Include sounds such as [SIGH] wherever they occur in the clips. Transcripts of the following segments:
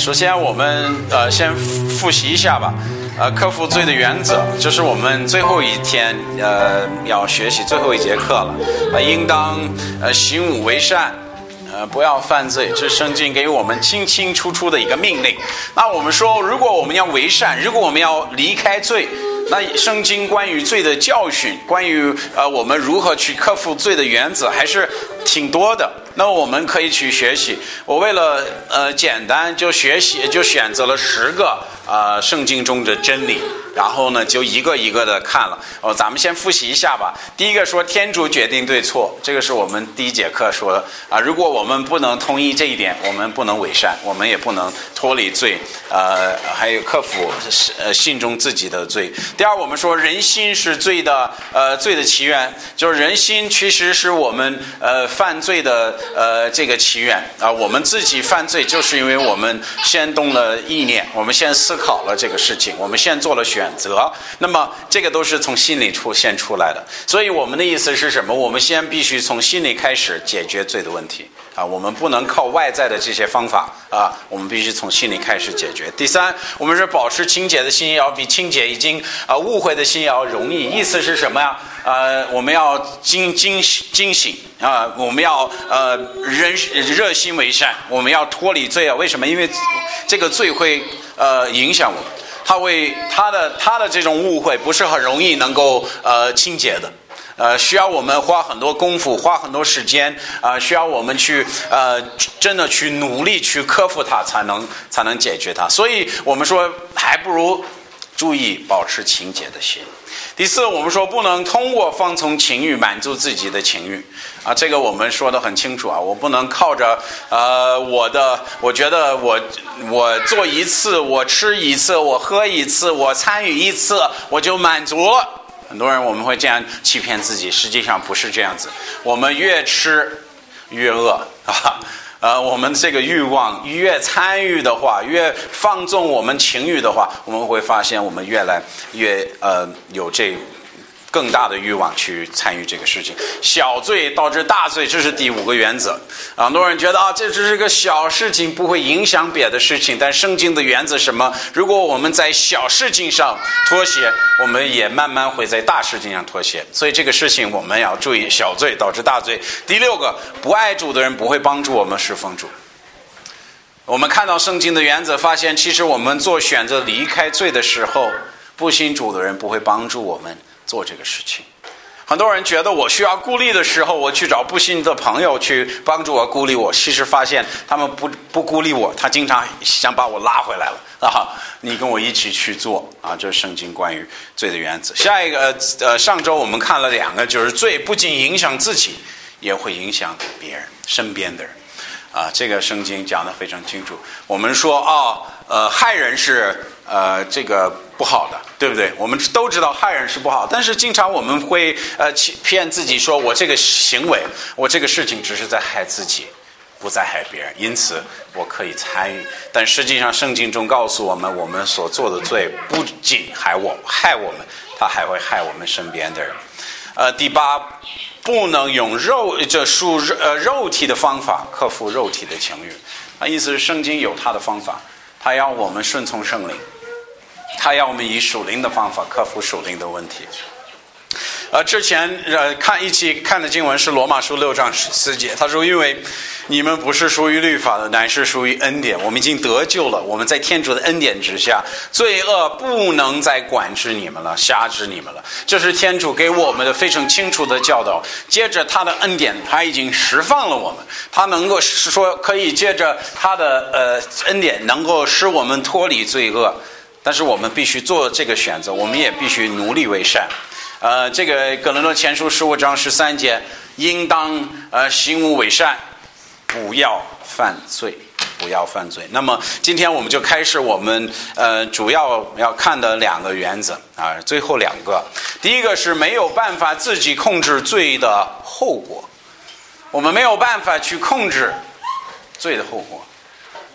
首先我们呃先复习一下吧，呃，克服罪的原则，这是我们最后一天呃要学习最后一节课了，呃，应当呃行武为善。呃，不要犯罪，这是圣经给我们清清楚楚的一个命令。那我们说，如果我们要为善，如果我们要离开罪，那圣经关于罪的教训，关于呃我们如何去克服罪的原则，还是挺多的。那我们可以去学习。我为了呃简单，就学习就选择了十个呃圣经中的真理，然后呢就一个一个的看了。哦，咱们先复习一下吧。第一个说天主决定对错，这个是我们第一节课说的啊。如果我们不能同意这一点，我们不能伪善，我们也不能脱离罪，呃，还有克服呃心中自己的罪。第二，我们说人心是罪的呃罪的起源，就是人心其实是我们呃犯罪的。呃，这个起源啊，我们自己犯罪，就是因为我们先动了意念，我们先思考了这个事情，我们先做了选择。那么，这个都是从心里出现出来的。所以，我们的意思是什么？我们先必须从心里开始解决罪的问题啊！我们不能靠外在的这些方法啊！我们必须从心里开始解决。第三，我们是保持清洁的心，要比清洁已经啊误会的心要容易。意思是什么呀？呃，我们要惊惊惊醒啊！我们要呃人热心为善，我们要脱离罪啊！为什么？因为这个罪会呃影响我们，他会他的他的这种误会不是很容易能够呃清洁的，呃需要我们花很多功夫，花很多时间啊，需要我们去呃真的去努力去克服它，才能才能解决它。所以我们说，还不如注意保持清洁的心。第四，我们说不能通过放纵情欲满足自己的情欲啊，这个我们说的很清楚啊，我不能靠着呃我的，我觉得我我做一次，我吃一次，我喝一次，我参与一次，我就满足。很多人我们会这样欺骗自己，实际上不是这样子，我们越吃越饿 [LAUGHS] 啊。呃，我们这个欲望越参与的话，越放纵我们情欲的话，我们会发现我们越来越呃有这更大的欲望去参与这个事情。小罪导致大罪，这是第五个原则。很多人觉得啊，这只是个小事情，不会影响别的事情。但圣经的原则什么？如果我们在小事情上妥协，我们也慢慢会在大事情上妥协。所以这个事情我们要注意，小罪导致大罪。第六个，不爱主的人不会帮助我们侍奉主。我们看到圣经的原则，发现其实我们做选择离开罪的时候，不信主的人不会帮助我们做这个事情。很多人觉得我需要孤立的时候，我去找不信的朋友去帮助我孤立我。其实发现他们不不孤立我，他经常想把我拉回来了啊！你跟我一起去做啊！这是圣经关于罪的原则。下一个呃，上周我们看了两个，就是罪不仅影响自己，也会影响别人身边的人。啊，这个圣经讲的非常清楚。我们说啊，呃，害人是呃这个不好的，对不对？我们都知道害人是不好，但是经常我们会呃欺骗自己，说我这个行为，我这个事情只是在害自己，不在害别人，因此我可以参与。但实际上，圣经中告诉我们，我们所做的罪不仅害我害我们，他还会害我们身边的人。呃，第八。不能用肉这属呃肉体的方法克服肉体的情欲，啊，意思是圣经有它的方法，它要我们顺从圣灵，他要我们以属灵的方法克服属灵的问题。呃，之前呃看一起看的经文是罗马书六章十四节，他说：“因为你们不是属于律法的，乃是属于恩典。我们已经得救了，我们在天主的恩典之下，罪恶不能再管制你们了，辖制你们了。这是天主给我们的非常清楚的教导。接着他的恩典，他已经释放了我们，他能够说可以借着他的呃恩典，能够使我们脱离罪恶。但是我们必须做这个选择，我们也必须努力为善。”呃，这个《格伦诺前书》十五章十三节，应当呃行无为善，不要犯罪，不要犯罪。那么今天我们就开始我们呃主要要看的两个原则啊，最后两个，第一个是没有办法自己控制罪的后果，我们没有办法去控制罪的后果。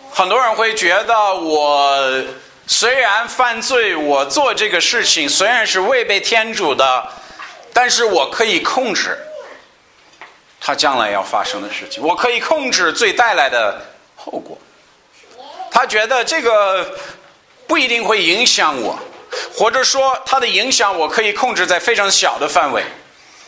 很多人会觉得我。虽然犯罪，我做这个事情虽然是违背天主的，但是我可以控制他将来要发生的事情，我可以控制罪带来的后果。他觉得这个不一定会影响我，或者说他的影响我可以控制在非常小的范围。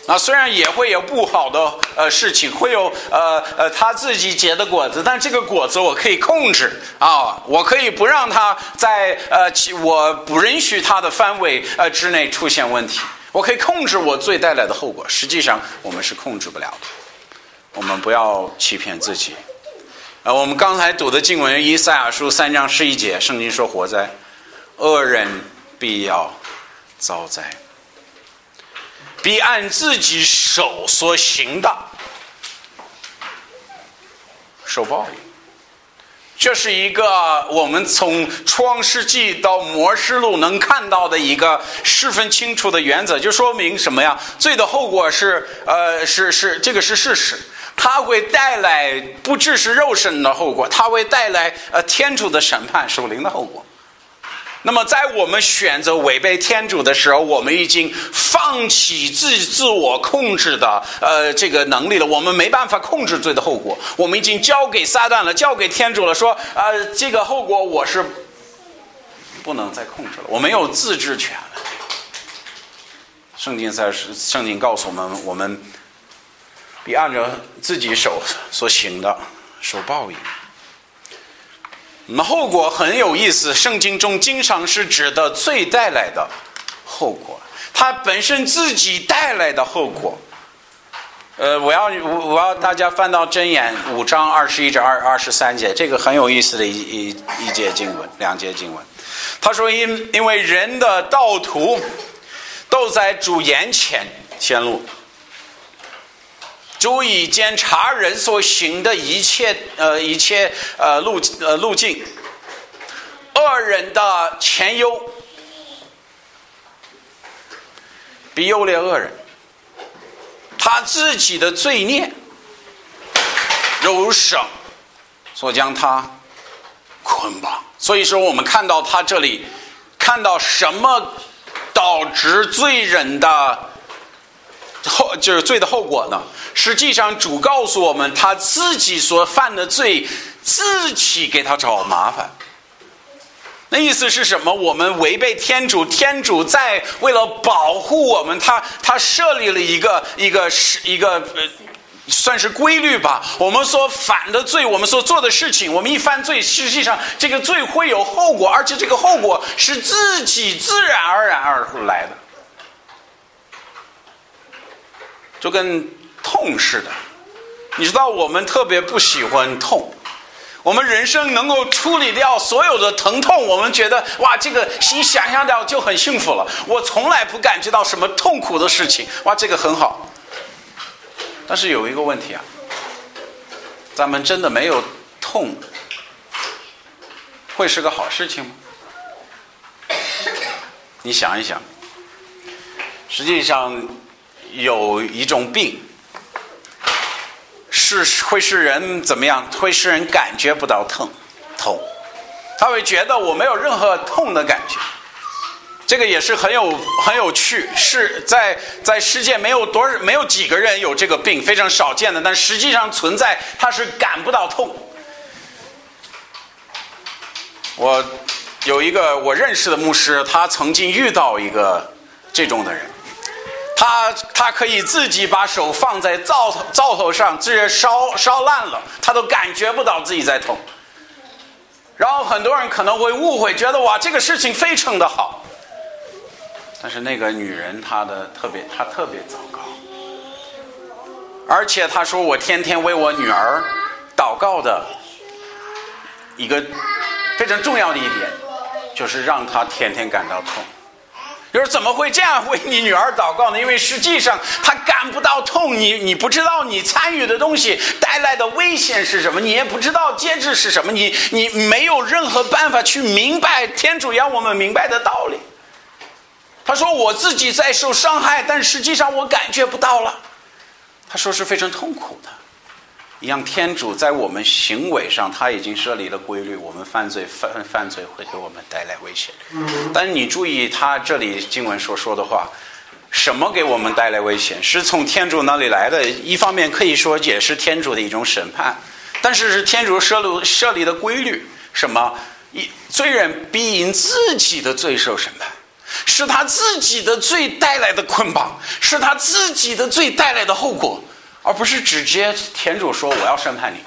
啊，虽然也会有不好的呃事情，会有呃呃他自己结的果子，但这个果子我可以控制啊，我可以不让它在呃我不允许它的范围呃之内出现问题，我可以控制我罪带来的后果。实际上我们是控制不了的，我们不要欺骗自己。呃，我们刚才读的经文《以赛亚书》三章十一节，圣经说：“活在恶人必要遭灾。”必按自己手所行的受报应，这是一个我们从创世纪到末世录能看到的一个十分清楚的原则，就说明什么呀？罪的后果是呃是是这个是事实，它会带来不只是肉身的后果，它会带来呃天主的审判、属灵的后果。那么，在我们选择违背天主的时候，我们已经放弃自自我控制的呃这个能力了。我们没办法控制罪的后果，我们已经交给撒旦了，交给天主了。说啊，这个后果我是不能再控制了，我没有自治权了。圣经在圣经告诉我们，我们必按照自己手所行的受报应。那么后果很有意思，圣经中经常是指的罪带来的后果，它本身自己带来的后果。呃，我要我我要大家翻到箴言五章二十一至二二十三节，这个很有意思的一一一节经文，两节经文。他说因因为人的道途都在主眼前显露。足以监察人所行的一切，呃，一切呃路呃路径。恶人的前忧，比优劣恶人，他自己的罪孽，如绳所将他捆绑。所以说，我们看到他这里，看到什么导致罪人的后，就是罪的后果呢？实际上，主告诉我们，他自己所犯的罪，自己给他找麻烦。那意思是什么？我们违背天主，天主在为了保护我们，他他设立了一个一个是一个呃，算是规律吧。我们所犯的罪，我们所做的事情，我们一犯罪，实际上这个罪会有后果，而且这个后果是自己自然而然而来的，就跟。痛似的，你知道我们特别不喜欢痛，我们人生能够处理掉所有的疼痛，我们觉得哇，这个心想象掉就很幸福了。我从来不感觉到什么痛苦的事情，哇，这个很好。但是有一个问题啊，咱们真的没有痛，会是个好事情吗？你想一想，实际上有一种病。是会使人怎么样？会使人感觉不到疼，痛，他会觉得我没有任何痛的感觉。这个也是很有很有趣，是在在世界没有多少没有几个人有这个病，非常少见的，但实际上存在，他是感不到痛。我有一个我认识的牧师，他曾经遇到一个这种的人。他他可以自己把手放在灶灶头上，直接烧烧烂了，他都感觉不到自己在痛。然后很多人可能会误会，觉得哇，这个事情非常的好。但是那个女人她的特别，她特别糟糕。而且她说，我天天为我女儿祷告的一个非常重要的一点，就是让她天天感到痛。就是怎么会这样为你女儿祷告呢？因为实际上她感不到痛，你你不知道你参与的东西带来的危险是什么，你也不知道节制是什么，你你没有任何办法去明白天主要我们明白的道理。他说我自己在受伤害，但实际上我感觉不到了。他说是非常痛苦的。一样，天主在我们行为上，他已经设立了规律。我们犯罪犯犯罪会给我们带来危险。但是你注意，他这里经文所说的话，什么给我们带来危险？是从天主那里来的。一方面可以说也是天主的一种审判，但是是天主设立设立的规律，什么？一罪人必因自己的罪受审判，是他自己的罪带来的捆绑，是他自己的罪带来的后果，而不是直接天主说我要审判你。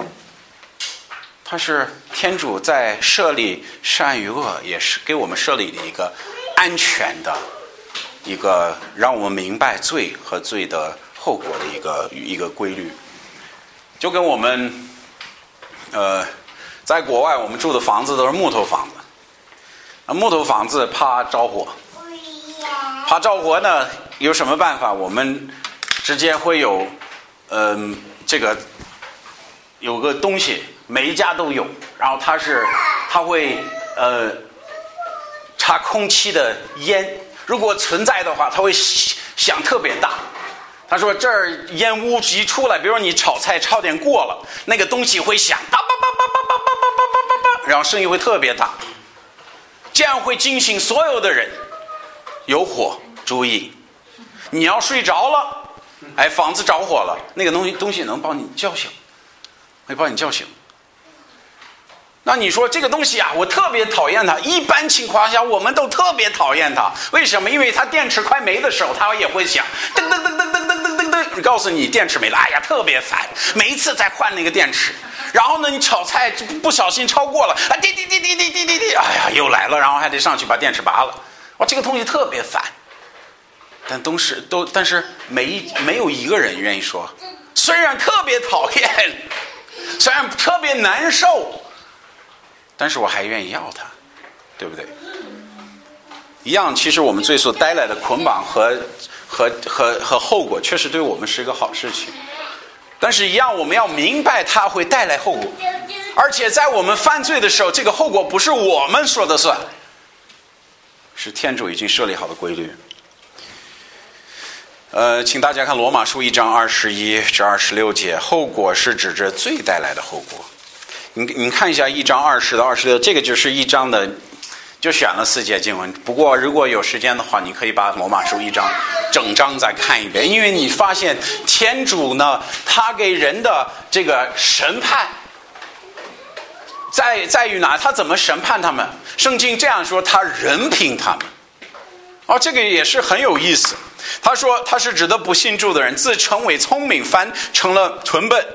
他是天主在设立善与恶，也是给我们设立的一个安全的。一个让我们明白罪和罪的后果的一个一个规律，就跟我们，呃，在国外我们住的房子都是木头房子，那木头房子怕着火，怕着火呢有什么办法？我们之间会有，嗯，这个有个东西，每一家都有，然后它是它会呃插空气的烟。如果存在的话，它会响特别大。他说：“这儿烟雾一出来，比如说你炒菜炒点过了，那个东西会响，叭叭叭叭叭叭叭叭叭叭叭，然后声音会特别大，这样会惊醒所有的人。有火，注意，你要睡着了，哎，房子着火了，那个东西东西能帮你叫醒，会帮你叫醒。”那你说这个东西啊，我特别讨厌它。一般情况下，我们都特别讨厌它。为什么？因为它电池快没的时候，它也会响，噔噔噔噔噔噔噔噔噔，告诉你电池没了。哎呀，特别烦，每一次再换那个电池。然后呢，你炒菜不小心超过了，啊，滴滴滴滴滴滴滴滴，哎呀，又来了，然后还得上去把电池拔了。哇，这个东西特别烦。但都是都，但是没一没有一个人愿意说，虽然特别讨厌，[LAUGHS] 虽然特别难受。但是我还愿意要它，对不对？一样，其实我们罪所带来的捆绑和和和和后果，确实对我们是一个好事情。但是，一样，我们要明白它会带来后果，而且在我们犯罪的时候，这个后果不是我们说的算，是天主已经设立好的规律。呃，请大家看罗马书一章二十一至二十六节，后果是指着罪带来的后果。你你看一下一章二十到二十六，这个就是一章的，就选了四节经文。不过如果有时间的话，你可以把罗马书一章整章再看一遍，因为你发现天主呢，他给人的这个审判，在在于哪？他怎么审判他们？圣经这样说，他人凭他们。哦，这个也是很有意思。他说他是指的不信主的人，自称为聪明，反成了蠢笨。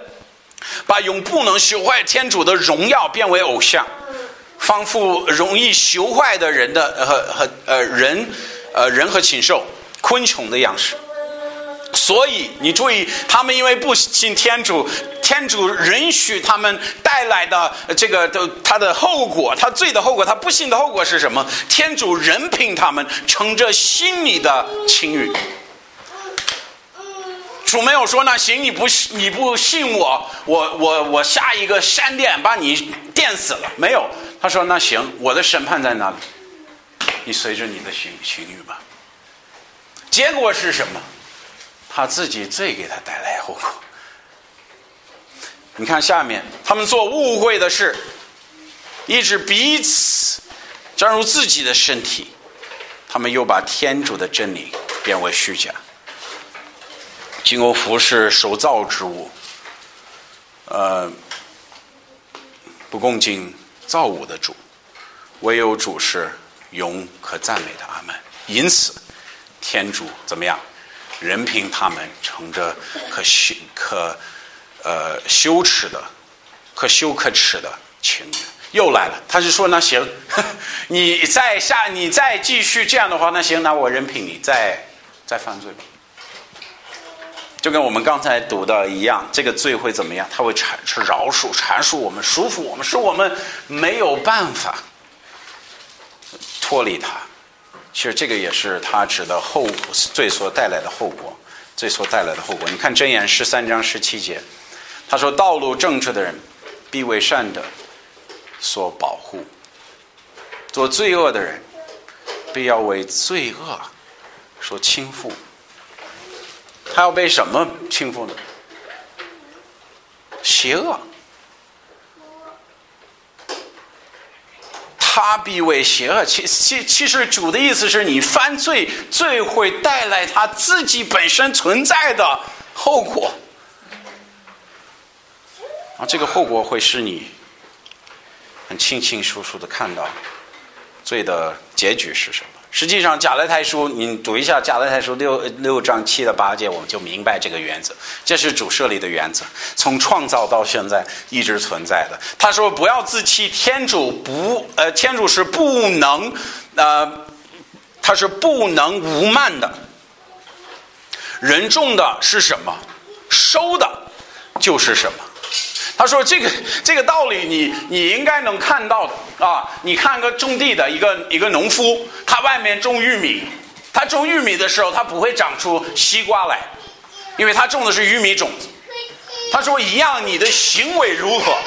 把永不能修坏天主的荣耀变为偶像，仿佛容易修坏的人的和和呃人，呃人和禽兽、昆虫的样式。所以你注意，他们因为不信天主，天主允许他们带来的这个的他的后果，他罪的后果，他不信的后果是什么？天主任凭他们乘着心里的情欲。主没有说那行，你不你不信我，我我我下一个闪电把你电死了。没有，他说那行，我的审判在哪里？你随着你的心情欲吧。结果是什么？他自己罪给他带来后果。你看下面，他们做误会的事，一直彼此正如自己的身体，他们又把天主的真理变为虚假。金欧服是受造之物，呃，不恭敬造物的主，唯有主是永可赞美的阿门。因此，天主怎么样？任凭他们乘着可羞可呃羞耻的、和羞可耻的情人，又来了。他是说：“那行，[LAUGHS] 你再下，你再继续这样的话，那行，那我任凭你再再犯罪吧。”就跟我们刚才读的一样，这个罪会怎么样？他会阐释饶恕、阐述我们、舒服我们，使我们没有办法脱离他。其实这个也是他指的后果罪所带来的后果，罪所带来的后果。你看箴言十三章十七节，他说：“道路正直的人必为善的所保护；做罪恶的人必要为罪恶所倾覆。”他要被什么倾覆呢？邪恶，他必为邪恶。其其其实主的意思是你犯罪，罪会带来他自己本身存在的后果，啊，这个后果会使你很清清楚楚的看到罪的结局是什么。实际上，《贾勒泰书》你读一下《贾勒泰书》六六章七的八节，我们就明白这个原则。这是主设立的原则，从创造到现在一直存在的。他说：“不要自欺，天主不呃，天主是不能呃，他是不能无慢的。人种的是什么，收的就是什么。”他说：“这个这个道理，你你应该能看到的啊！你看个种地的一个一个农夫，他外面种玉米，他种玉米的时候，他不会长出西瓜来，因为他种的是玉米种子。他说一样，你的行为如何，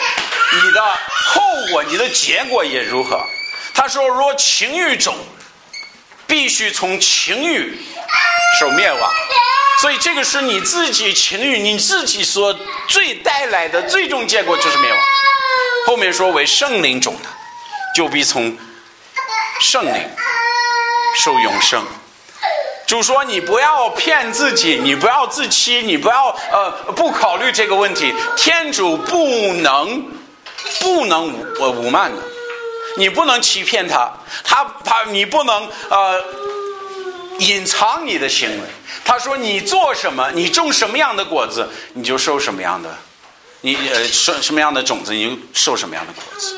你的后果，你的结果也如何。他说，若情欲种，必须从情欲受灭亡。”所以这个是你自己情欲，你自己所最带来的最终结果就是灭亡。后面说为圣灵种的，就必从圣灵受永生。主说你不要骗自己，你不要自欺，你不要呃不考虑这个问题。天主不能不能无呃无慢的，你不能欺骗他，他他你不能呃隐藏你的行为。他说：“你做什么，你种什么样的果子，你就收什么样的；你呃，收什么样的种子，你就收什么样的果子。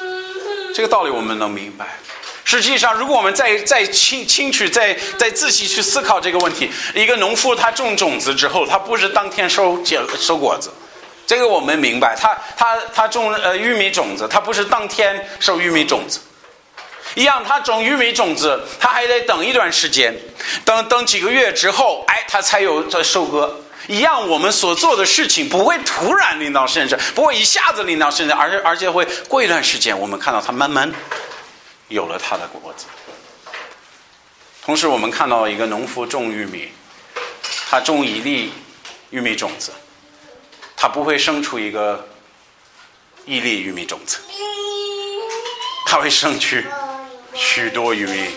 这个道理我们能明白。实际上，如果我们再再清清楚、再再仔细去思考这个问题，一个农夫他种种子之后，他不是当天收结收果子，这个我们明白。他他他种呃玉米种子，他不是当天收玉米种子。”一样，他种玉米种子，他还得等一段时间，等等几个月之后，哎，他才有这收割。一样，我们所做的事情不会突然领到身上，不会一下子领到身上，而且而且会过一段时间，我们看到它慢慢有了它的果子。同时，我们看到一个农夫种玉米，他种一粒玉米种子，他不会生出一个一粒玉米种子，他会生出。许多玉米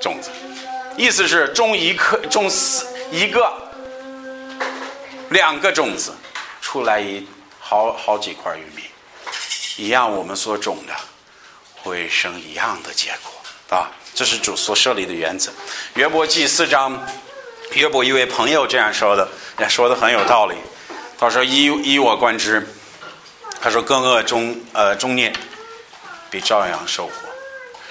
种子，意思是种一颗、种四一个、两个种子，出来一好好几块玉米，一样我们所种的会生一样的结果啊！这是主所设立的原则。约伯记四章，约伯一位朋友这样说的，也说的很有道理。他说：“依依我观之，他说更恶中呃中年。”比照样收获。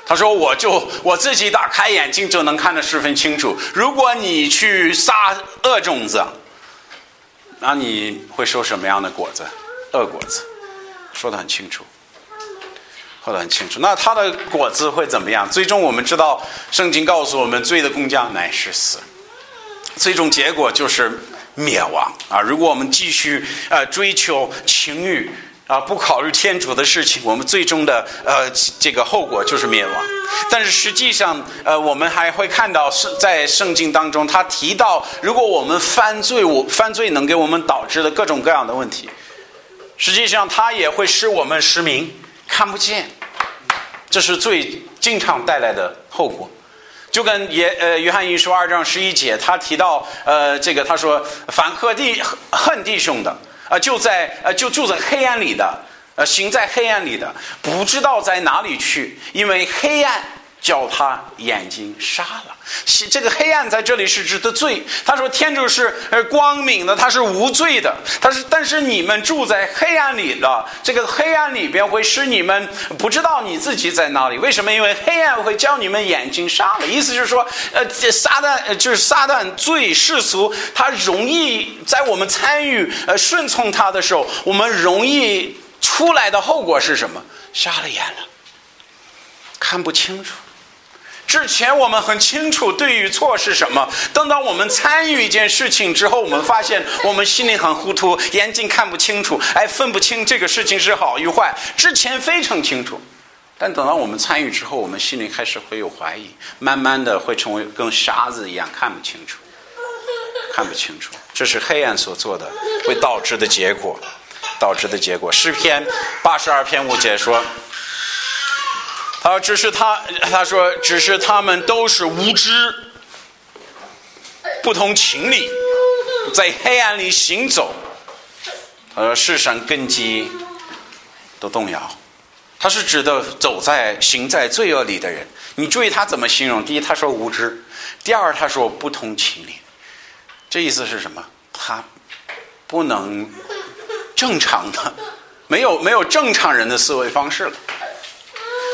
他说：“我就我自己打开眼睛就能看得十分清楚。如果你去撒恶种子，那你会收什么样的果子？恶果子，说的很清楚，说的很清楚。那它的果子会怎么样？最终我们知道，圣经告诉我们，罪的工匠乃是死，最终结果就是灭亡啊！如果我们继续呃追求情欲。”啊，不考虑天主的事情，我们最终的呃这个后果就是灭亡。但是实际上，呃，我们还会看到圣在圣经当中，他提到，如果我们犯罪，我犯罪能给我们导致的各种各样的问题，实际上他也会使我们失明，看不见，这是最经常带来的后果。就跟约呃约翰一书二章十一节，他提到呃这个他说，反克弟恨弟兄的。啊，就在啊，就住在黑暗里的，呃，行在黑暗里的，不知道在哪里去，因为黑暗叫他眼睛瞎了。这个黑暗在这里是指的罪。他说天主是呃光明的，他是无罪的。他是，但是你们住在黑暗里的，这个黑暗里边会使你们不知道你自己在哪里。为什么？因为黑暗会叫你们眼睛瞎了。意思就是说，呃，撒旦就是撒旦罪世俗，他容易在我们参与呃顺从他的时候，我们容易出来的后果是什么？瞎了眼了，看不清楚。之前我们很清楚对与错是什么，等到我们参与一件事情之后，我们发现我们心里很糊涂，眼睛看不清楚，哎，分不清这个事情是好与坏。之前非常清楚，但等到我们参与之后，我们心里开始会有怀疑，慢慢的会成为跟傻子一样看不清楚，看不清楚。这是黑暗所做的，会导致的结果，导致的结果。诗篇八十二篇五节说。他说：“只是他，他说，只是他们都是无知，不同情理，在黑暗里行走。他说，世上根基都动摇，他是指的走在行在罪恶里的人。你注意他怎么形容？第一，他说无知；第二，他说不通情理。这意思是什么？他不能正常的，没有没有正常人的思维方式了。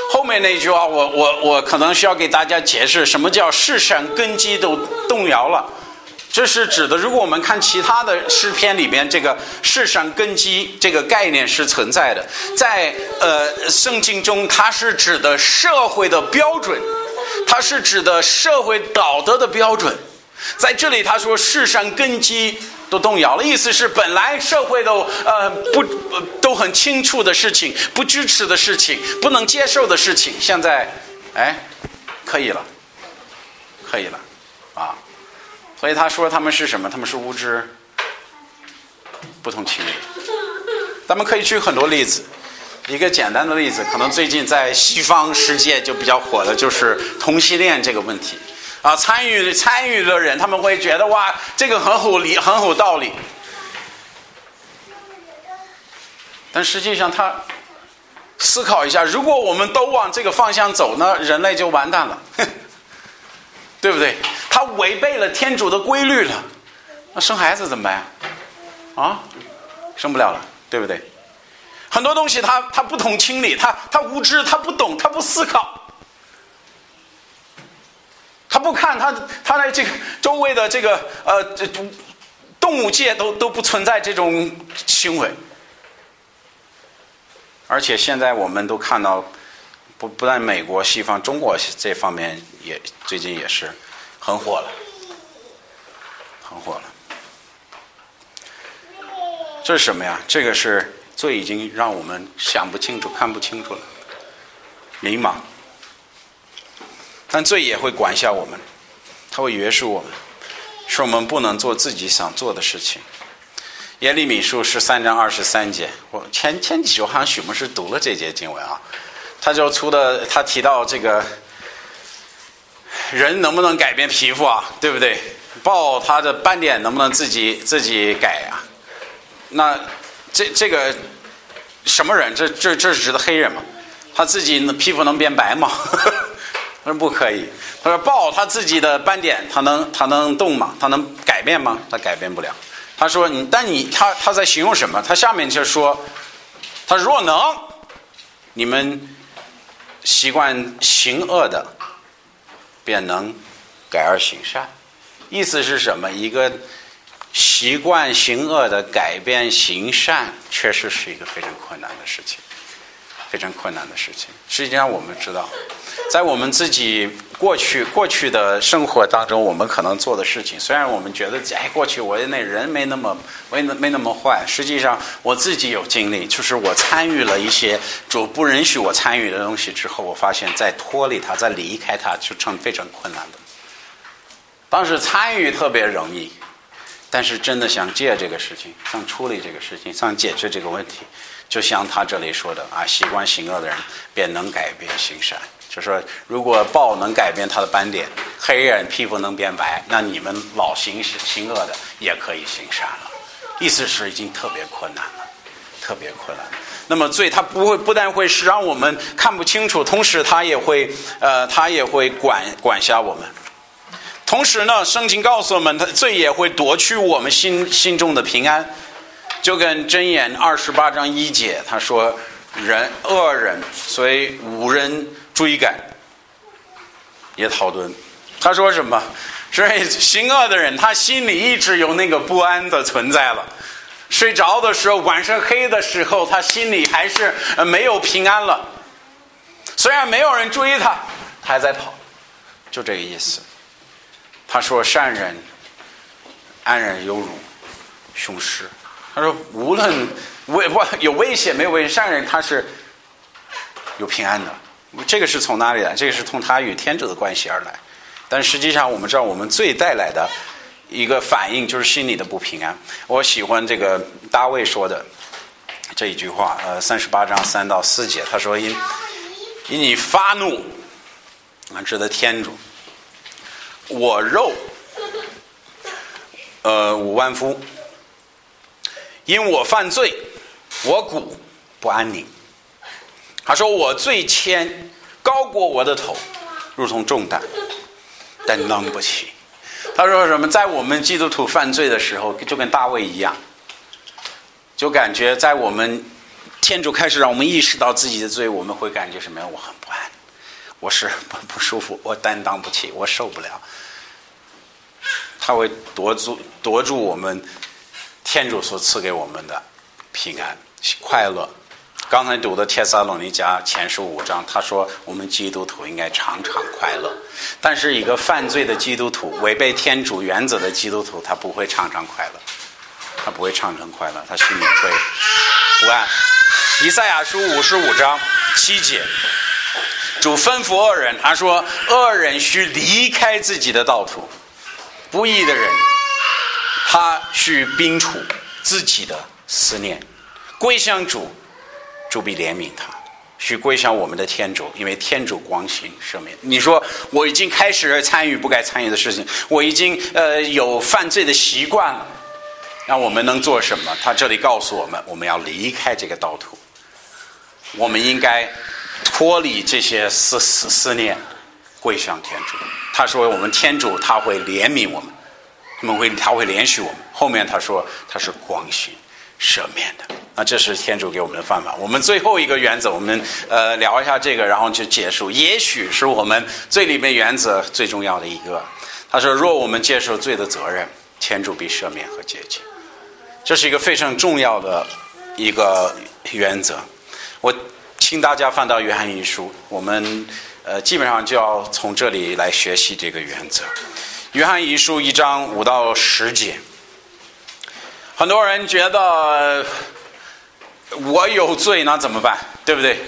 后面那句话，我我我可能需要给大家解释，什么叫世上根基都动摇了。这是指的，如果我们看其他的诗篇里边，这个世上根基这个概念是存在的，在呃圣经中，它是指的社会的标准，它是指的社会道德的标准。在这里，他说世上根基都动摇了，意思是本来社会都呃不都很清楚的事情，不支持的事情，不能接受的事情，现在哎可以了，可以了啊。所以他说他们是什么？他们是无知，不通情理。咱们可以举很多例子，一个简单的例子，可能最近在西方世界就比较火的，就是同性恋这个问题。啊，参与参与的人他们会觉得哇，这个很有理，很有道理。但实际上，他思考一下，如果我们都往这个方向走，那人类就完蛋了。对不对？他违背了天主的规律了，那生孩子怎么办？啊，生不了了，对不对？很多东西他他不懂清理，他他无知，他不懂，他不思考，他不看他他在这个周围的这个呃这动物界都都不存在这种行为，而且现在我们都看到。不不但美国、西方、中国这方面也最近也是很火了，很火了。这是什么呀？这个是罪已经让我们想不清楚、看不清楚了，迷茫。但罪也会管辖我们，他会约束我们，使我们不能做自己想做的事情。耶利米书十三章二十三节，我前前几周好像许牧师读了这节经文啊。他就出的，他提到这个人能不能改变皮肤啊？对不对？报他的斑点能不能自己自己改啊？那这这个什么人？这这这是指的黑人吗？他自己皮肤能变白吗？[LAUGHS] 他说不可以。他说豹他自己的斑点，他能他能动吗？他能改变吗？他改变不了。他说你，但你他他在形容什么？他下面就说，他若能，你们。习惯行恶的，便能改而行善。意思是什么？一个习惯行恶的改变行善，确实是一个非常困难的事情。非常困难的事情。实际上，我们知道，在我们自己过去过去的生活当中，我们可能做的事情，虽然我们觉得哎，过去我那人没那么没那没那么坏。实际上，我自己有经历，就是我参与了一些主不允许我参与的东西之后，我发现再脱离它，再离开它，就成非常困难的。当时参与特别容易，但是真的想借这个事情，想处理这个事情，想解决这个问题。就像他这里说的啊，习惯行恶的人便能改变行善。就说如果豹能改变它的斑点，黑人皮肤能变白，那你们老行行恶的也可以行善了。意思是已经特别困难了，特别困难。那么罪它不会不但会是让我们看不清楚，同时它也会呃，它也会管管辖我们。同时呢，圣经告诉我们，它罪也会夺去我们心心中的平安。就跟箴言二十八章一节，他说：“人恶人虽无人追赶，也逃遁。”他说什么？所以行恶的人，他心里一直有那个不安的存在了。睡着的时候，晚上黑的时候，他心里还是没有平安了。虽然没有人追他，他还在跑，就这个意思。他说：“善人安然犹如雄狮。”他说：“无论危不有危险没有危险，善人他是有平安的。这个是从哪里来？这个是从他与天主的关系而来。但实际上，我们知道，我们最带来的一个反应就是心里的不平安。我喜欢这个大卫说的这一句话，呃，三十八章三到四节，他说：‘因因你发怒，啊，指的天主，我肉，呃，五万夫。’”因我犯罪，我骨不安宁。他说：“我最谦高过我的头，如同重担，担当不起。”他说什么？在我们基督徒犯罪的时候，就跟大卫一样，就感觉在我们天主开始让我们意识到自己的罪，我们会感觉什么呀？我很不安，我是不 [LAUGHS] 舒服，我担当不起，我受不了。他会夺住夺住我们天主所赐给我们的平安快乐。刚才读的《帖撒罗尼迦前书五章》，他说我们基督徒应该常常快乐。但是一个犯罪的基督徒、违背天主原则的基督徒，他不会常常快乐，他不会常常快乐，他心里会不安。以赛亚书五十五章七节，主吩咐恶人，他说：“恶人需离开自己的道途，不义的人，他需摒除自己的思念，归向主。”主必怜悯他，需归向我们的天主，因为天主光行赦免。你说我已经开始参与不该参与的事情，我已经呃有犯罪的习惯了，那我们能做什么？他这里告诉我们，我们要离开这个道途，我们应该脱离这些思思思念，归向天主。他说我们天主他会怜悯我们，他们会他会怜恤我们。后面他说他是光行赦免的。那这是天主给我们的方法。我们最后一个原则，我们呃聊一下这个，然后就结束。也许是我们最里面原则最重要的一个。他说：“若我们接受罪的责任，天主必赦免和洁净。”这是一个非常重要的一个原则。我请大家翻到约翰一书，我们呃基本上就要从这里来学习这个原则。约翰一书一章五到十节，很多人觉得。我有罪，那怎么办？对不对？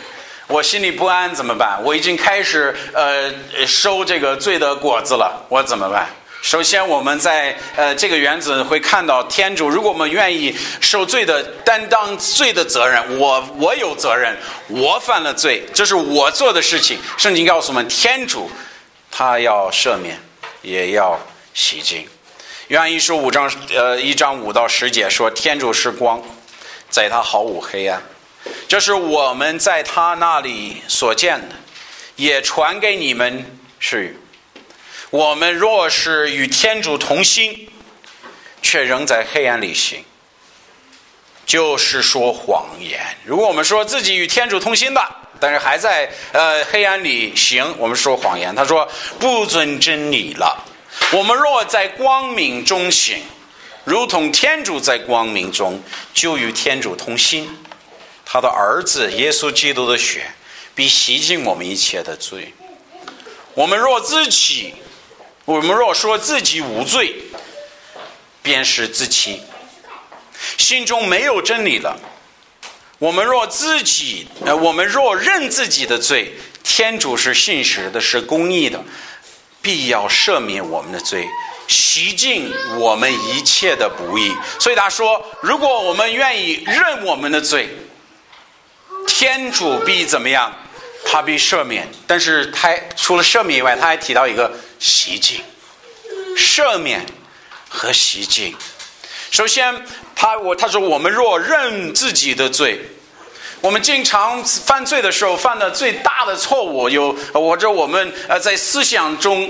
我心里不安怎么办？我已经开始呃收这个罪的果子了，我怎么办？首先，我们在呃这个原子会看到，天主，如果我们愿意受罪的担当罪的责任，我我有责任，我犯了罪，这是我做的事情。圣经告诉我们，天主他要赦免，也要洗净。约翰一书五章呃一章五到十节说，天主是光。在他毫无黑暗，这是我们在他那里所见的，也传给你们是：我们若是与天主同心，却仍在黑暗里行，就是说谎言。如果我们说自己与天主同心的，但是还在呃黑暗里行，我们说谎言。他说不尊真理了。我们若在光明中行。如同天主在光明中，就与天主同心。他的儿子耶稣基督的血，必洗净我们一切的罪。我们若自己，我们若说自己无罪，便是自欺，心中没有真理了。我们若自己，呃，我们若认自己的罪，天主是信实的，是公义的，必要赦免我们的罪。洗净我们一切的不义，所以他说：如果我们愿意认我们的罪，天主必怎么样？他必赦免。但是他除了赦免以外，他还提到一个洗净、赦免和洗净。首先，他我他说：我们若认自己的罪，我们经常犯罪的时候犯的最大的错误，有或者我们呃在思想中。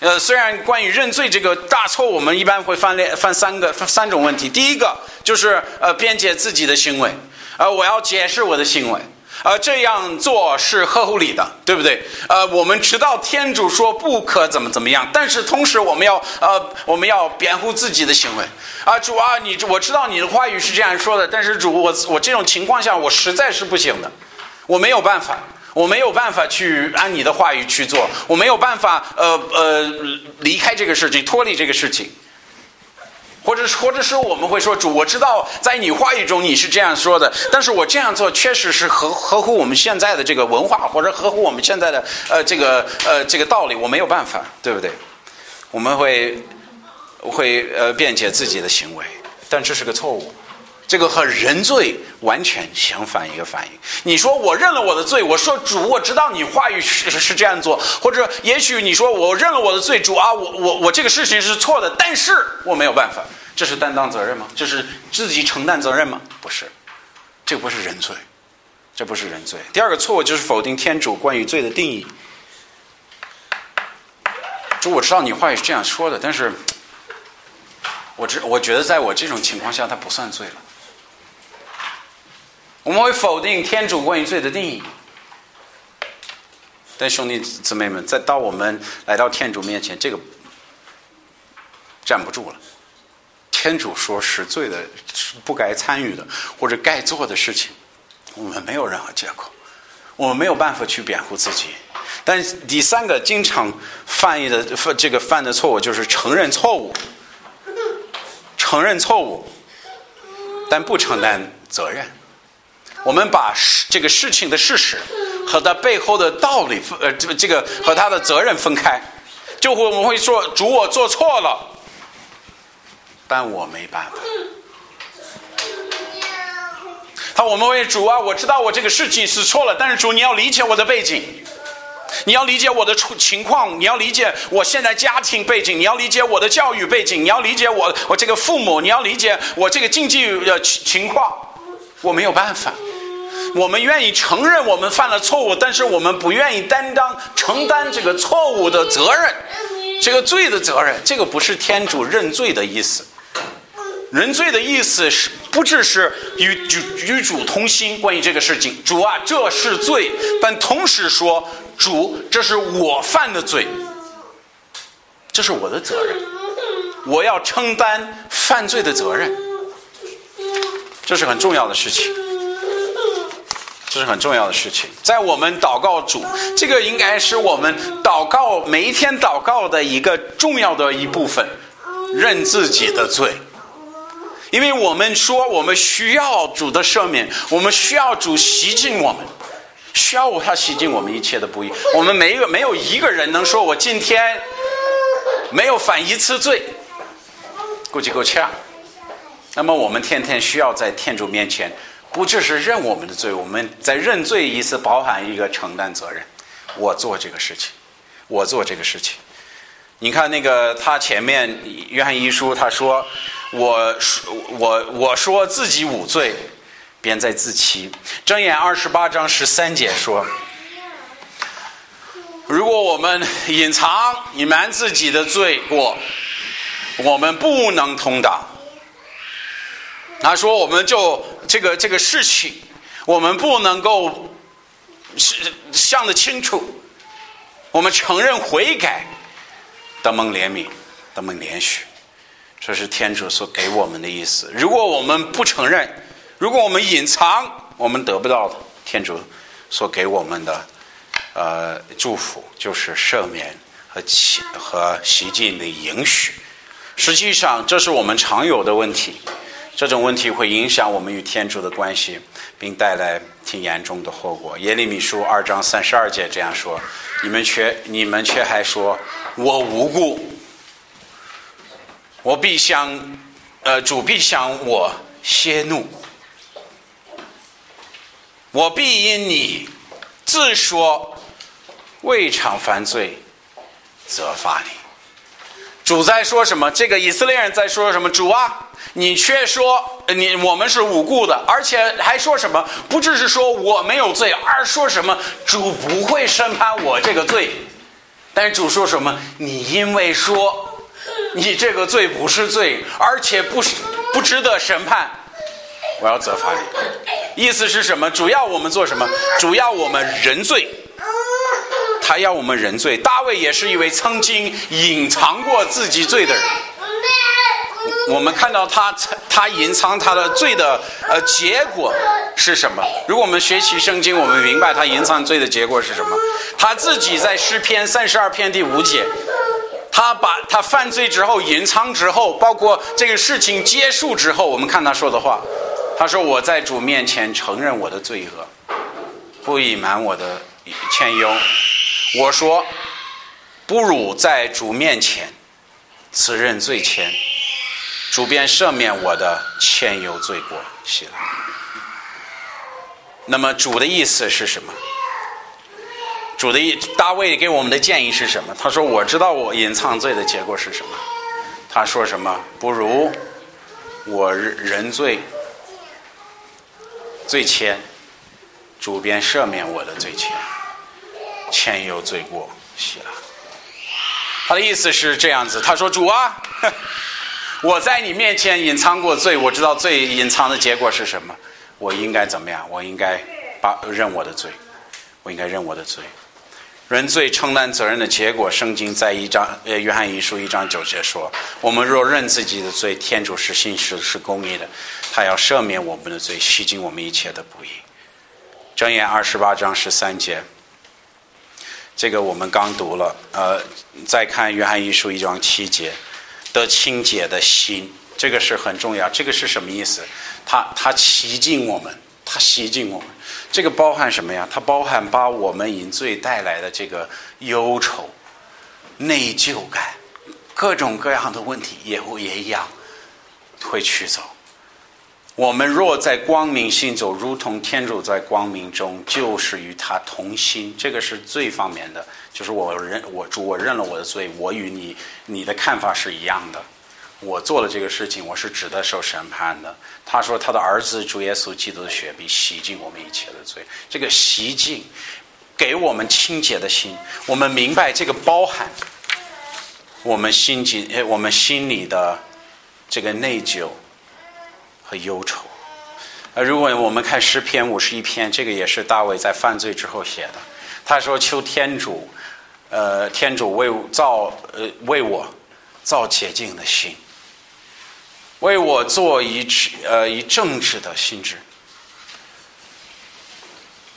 呃，虽然关于认罪这个大错，我们一般会犯两犯三个三种问题。第一个就是呃辩解自己的行为，呃我要解释我的行为，呃这样做是合乎理的，对不对？呃我们知道天主说不可怎么怎么样，但是同时我们要呃我们要辩护自己的行为。啊主啊，你我知道你的话语是这样说的，但是主我我这种情况下我实在是不行的，我没有办法。我没有办法去按你的话语去做，我没有办法呃呃离开这个事情，脱离这个事情，或者或者说我们会说主，我知道在你话语中你是这样说的，但是我这样做确实是合合乎我们现在的这个文化，或者合乎我们现在的呃这个呃这个道理，我没有办法，对不对？我们会会呃辩解自己的行为，但这是个错误。这个和人罪完全相反一个反应。你说我认了我的罪，我说主，我知道你话语是是这样做，或者也许你说我认了我的罪，主啊，我我我这个事情是错的，但是我没有办法，这是担当责任吗？这是自己承担责任吗？不是，这不是人罪，这不是认罪。第二个错误就是否定天主关于罪的定义。主，我知道你话语是这样说的，但是，我知我觉得在我这种情况下，他不算罪了。我们会否定天主关于罪的定义。但兄弟姊妹们，在到我们来到天主面前，这个站不住了。天主说是罪的，是不该参与的或者该做的事情，我们没有任何借口，我们没有办法去辩护自己。但第三个经常翻译的这个犯的错误就是承认错误，承认错误，但不承担责任。我们把事这个事情的事实和它背后的道理分，呃，这个这个和他的责任分开，就会我们会说主我做错了，但我没办法。他我们为主啊，我知道我这个事情是错了，但是主你要理解我的背景，你要理解我的处情况，你要理解我现在家庭背景，你要理解我的教育背景，你要理解我我这个父母，你要理解我这个经济的情况，我没有办法。我们愿意承认我们犯了错误，但是我们不愿意担当承担这个错误的责任，这个罪的责任。这个不是天主认罪的意思。认罪的意思是不只是与主与主同心，关于这个事情，主啊，这是罪，但同时说，主，这是我犯的罪，这是我的责任，我要承担犯罪的责任，这是很重要的事情。是很重要的事情，在我们祷告主，这个应该是我们祷告每一天祷告的一个重要的一部分，认自己的罪，因为我们说我们需要主的赦免，我们需要主洗净我们，需要他洗净我们一切的不义。我们没有没有一个人能说我今天没有犯一次罪，估计够呛。那么我们天天需要在天主面前。不只是认我们的罪，我们在认罪一次包含一个承担责任。我做这个事情，我做这个事情。你看那个他前面约翰一书他说：“我我我说自己无罪，便在自欺。”正言二十八章十三节说：“如果我们隐藏隐瞒自己的罪过，我们不能通达。”他说：“我们就这个这个事情，我们不能够是想得清楚。我们承认悔改，得蒙怜悯，得蒙连续，这是天主所给我们的意思。如果我们不承认，如果我们隐藏，我们得不到天主所给我们的呃祝福，就是赦免和洗和洗净的允许。实际上，这是我们常有的问题。”这种问题会影响我们与天主的关系，并带来挺严重的后果。耶利米书二章三十二节这样说：“你们却你们却还说我无辜，我必向呃主必向我歇怒，我必因你自说未尝犯罪责罚你。”主在说什么？这个以色列人在说什么？主啊！你却说你我们是无辜的，而且还说什么？不只是说我没有罪，而说什么主不会审判我这个罪。但主说什么？你因为说你这个罪不是罪，而且不不值得审判，我要责罚你。意思是什么？主要我们做什么？主要我们认罪。他要我们认罪。大卫也是一位曾经隐藏过自己罪的人。我们看到他，他隐藏他的罪的呃结果是什么？如果我们学习圣经，我们明白他隐藏罪的结果是什么？他自己在诗篇三十二篇第五节，他把他犯罪之后隐藏之后，包括这个事情结束之后，我们看他说的话，他说：“我在主面前承认我的罪恶，不隐瞒我的谦忧。我说，不如在主面前自认罪愆。”主便赦免我的欠忧罪过，谢了。那么主的意思是什么？主的意大卫给我们的建议是什么？他说：“我知道我隐藏罪的结果是什么。”他说什么？不如我认罪，罪愆，主便赦免我的罪愆，前有罪过，洗了。他的意思是这样子，他说：“主啊，我在你面前隐藏过罪，我知道罪隐藏的结果是什么，我应该怎么样？我应该把认我的罪，我应该认我的罪。认罪承担责任的结果，圣经在一章呃约翰一书一章九节说：我们若认自己的罪，天主是信实是公义的，他要赦免我们的罪，洗净我们一切的不义。箴言二十八章十三节。”这个我们刚读了，呃，再看约翰一书一章七节，的清洁的心，这个是很重要。这个是什么意思？它它洗净我们，它洗净我们。这个包含什么呀？它包含把我们饮醉带来的这个忧愁、内疚感，各种各样的问题也会也一样会取走。我们若在光明行走，如同天主在光明中，就是与他同心。这个是最方面的，就是我认我主，我认了我的罪，我与你你的看法是一样的。我做了这个事情，我是值得受审判的。他说，他的儿子主耶稣基督的血必洗净我们一切的罪。这个洗净，给我们清洁的心。我们明白这个包含我们心境，哎，我们心里的这个内疚。和忧愁，呃，如果我们看诗篇五十一篇，这个也是大卫在犯罪之后写的。他说：“求天主，呃，天主为造，呃，为我造洁净的心，为我做一呃一正直的心智。”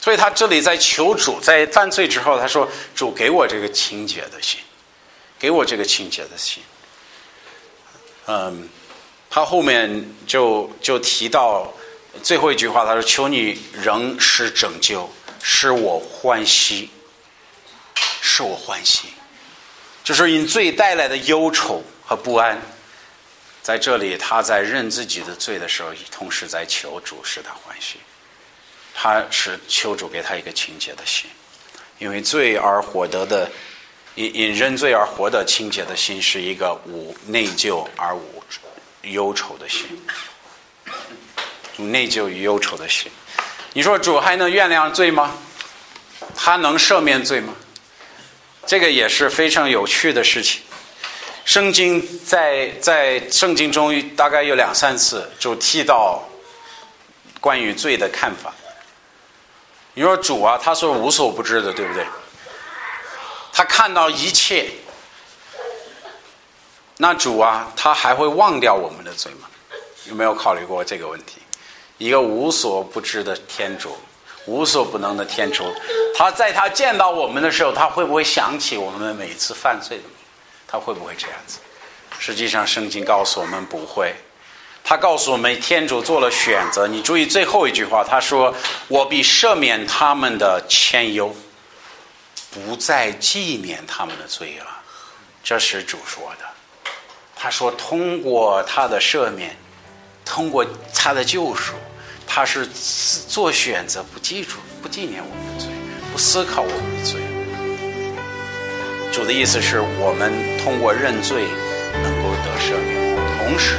所以他这里在求主，在犯罪之后，他说：“主给我这个清洁的心，给我这个清洁的心。”嗯。他后面就就提到最后一句话，他说：“求你仍是拯救，使我欢喜，使我欢喜。”就是因罪带来的忧愁和不安，在这里他在认自己的罪的时候，同时在求主使他欢喜。他是求主给他一个清洁的心，因为罪而获得的，因因认罪而获得清洁的心，是一个无内疚而无。忧愁的心，内疚与忧愁的心。你说主还能原谅罪吗？他能赦免罪吗？这个也是非常有趣的事情。圣经在在圣经中大概有两三次就提到关于罪的看法。你说主啊，他是无所不知的，对不对？他看到一切。那主啊，他还会忘掉我们的罪吗？有没有考虑过这个问题？一个无所不知的天主，无所不能的天主，他在他见到我们的时候，他会不会想起我们每次犯罪的？他会不会这样子？实际上，圣经告诉我们不会。他告诉我们，天主做了选择。你注意最后一句话，他说：“我必赦免他们的愆忧，不再纪念他们的罪了。”这是主说的。他说：“通过他的赦免，通过他的救赎，他是做选择，不记住、不纪念我们的罪，不思考我们的罪。主的意思是我们通过认罪能够得赦免，同时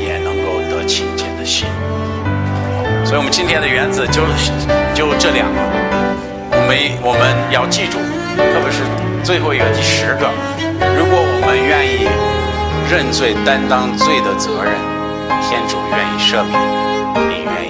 也能够得清洁的心。所以，我们今天的原则就就这两个，我们我们要记住，特别是最后一个第十个，如果我们愿意。”认罪担当罪的责任天主愿意赦免你愿